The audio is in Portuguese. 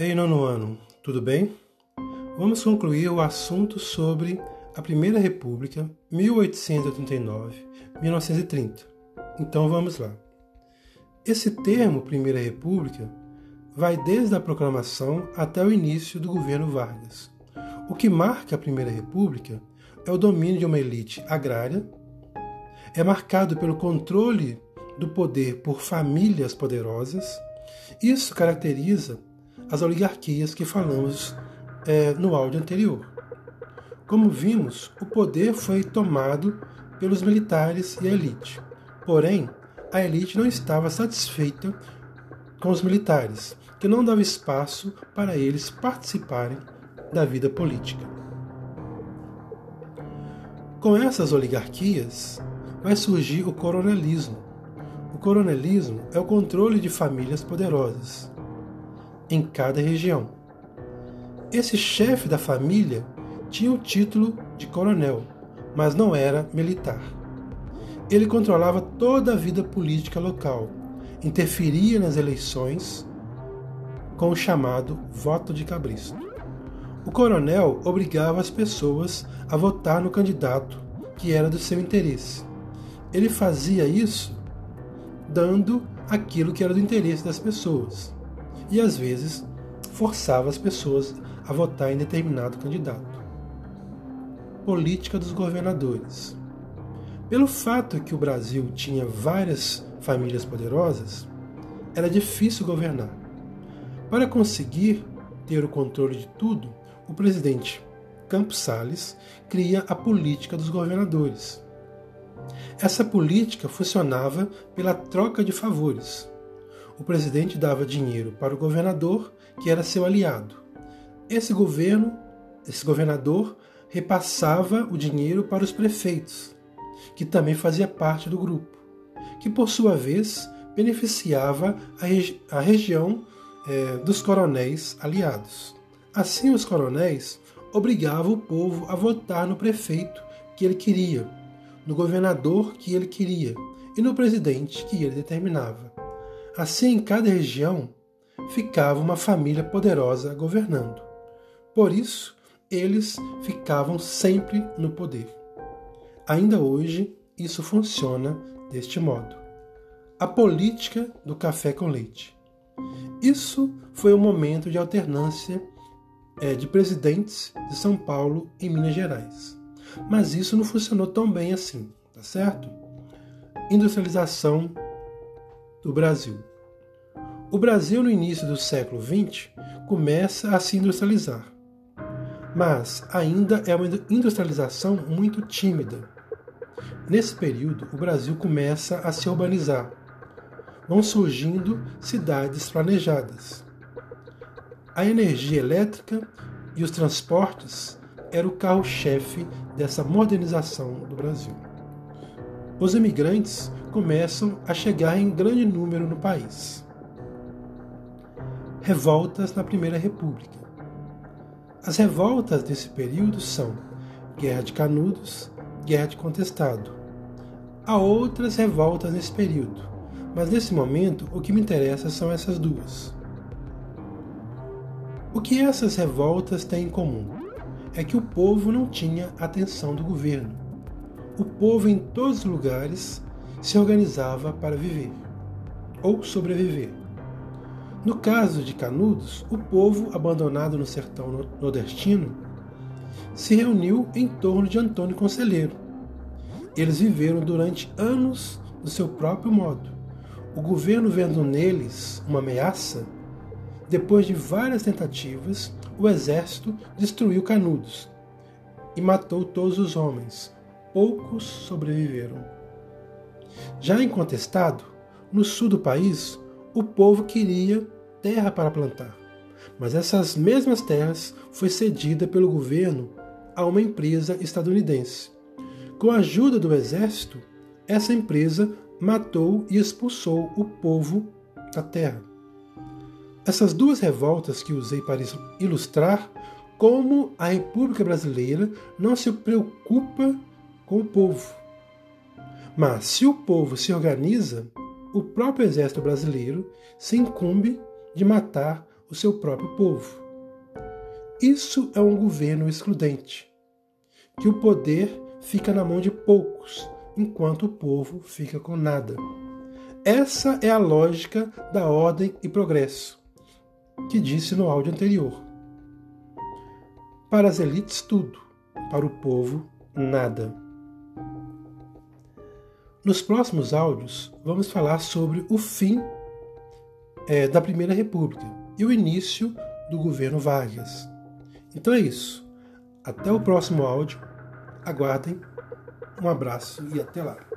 Ei, nono ano, tudo bem? Vamos concluir o assunto sobre a Primeira República, 1889-1930. Então vamos lá. Esse termo, Primeira República, vai desde a proclamação até o início do governo Vargas. O que marca a Primeira República é o domínio de uma elite agrária, é marcado pelo controle do poder por famílias poderosas. Isso caracteriza as oligarquias que falamos é, no áudio anterior. Como vimos, o poder foi tomado pelos militares e a elite. Porém, a elite não estava satisfeita com os militares, que não dava espaço para eles participarem da vida política. Com essas oligarquias, vai surgir o coronelismo. O coronelismo é o controle de famílias poderosas em cada região. Esse chefe da família tinha o título de coronel, mas não era militar. Ele controlava toda a vida política local, interferia nas eleições com o chamado voto de cabresto. O coronel obrigava as pessoas a votar no candidato que era do seu interesse. Ele fazia isso dando aquilo que era do interesse das pessoas e às vezes forçava as pessoas a votar em determinado candidato. Política dos governadores. Pelo fato que o Brasil tinha várias famílias poderosas, era difícil governar. Para conseguir ter o controle de tudo, o presidente Campos Salles cria a política dos governadores. Essa política funcionava pela troca de favores o presidente dava dinheiro para o governador, que era seu aliado. Esse governo, esse governador, repassava o dinheiro para os prefeitos, que também fazia parte do grupo, que por sua vez beneficiava a, regi a região é, dos coronéis aliados. Assim, os coronéis obrigavam o povo a votar no prefeito que ele queria, no governador que ele queria e no presidente que ele determinava. Assim, em cada região ficava uma família poderosa governando. Por isso, eles ficavam sempre no poder. Ainda hoje, isso funciona deste modo. A política do café com leite. Isso foi um momento de alternância é, de presidentes de São Paulo e Minas Gerais. Mas isso não funcionou tão bem assim, tá certo? Industrialização do Brasil. O Brasil, no início do século XX, começa a se industrializar, mas ainda é uma industrialização muito tímida. Nesse período, o Brasil começa a se urbanizar. Vão surgindo cidades planejadas. A energia elétrica e os transportes eram o carro-chefe dessa modernização do Brasil. Os imigrantes começam a chegar em grande número no país revoltas na Primeira República. As revoltas desse período são Guerra de Canudos, Guerra de Contestado. Há outras revoltas nesse período, mas nesse momento o que me interessa são essas duas. O que essas revoltas têm em comum é que o povo não tinha atenção do governo. O povo em todos os lugares se organizava para viver ou sobreviver. No caso de Canudos, o povo abandonado no sertão nordestino se reuniu em torno de Antônio Conselheiro. Eles viveram durante anos do seu próprio modo. O governo, vendo neles uma ameaça, depois de várias tentativas, o exército destruiu Canudos e matou todos os homens. Poucos sobreviveram. Já incontestado, no sul do país, o povo queria terra para plantar, mas essas mesmas terras foi cedida pelo governo a uma empresa estadunidense. Com a ajuda do exército, essa empresa matou e expulsou o povo da terra. Essas duas revoltas que usei para ilustrar como a República Brasileira não se preocupa com o povo. Mas se o povo se organiza, o próprio exército brasileiro se incumbe de matar o seu próprio povo. Isso é um governo excludente, que o poder fica na mão de poucos, enquanto o povo fica com nada. Essa é a lógica da ordem e progresso, que disse no áudio anterior. Para as elites, tudo, para o povo, nada. Nos próximos áudios, vamos falar sobre o fim é, da Primeira República e o início do governo Vargas. Então é isso. Até o próximo áudio. Aguardem. Um abraço e até lá.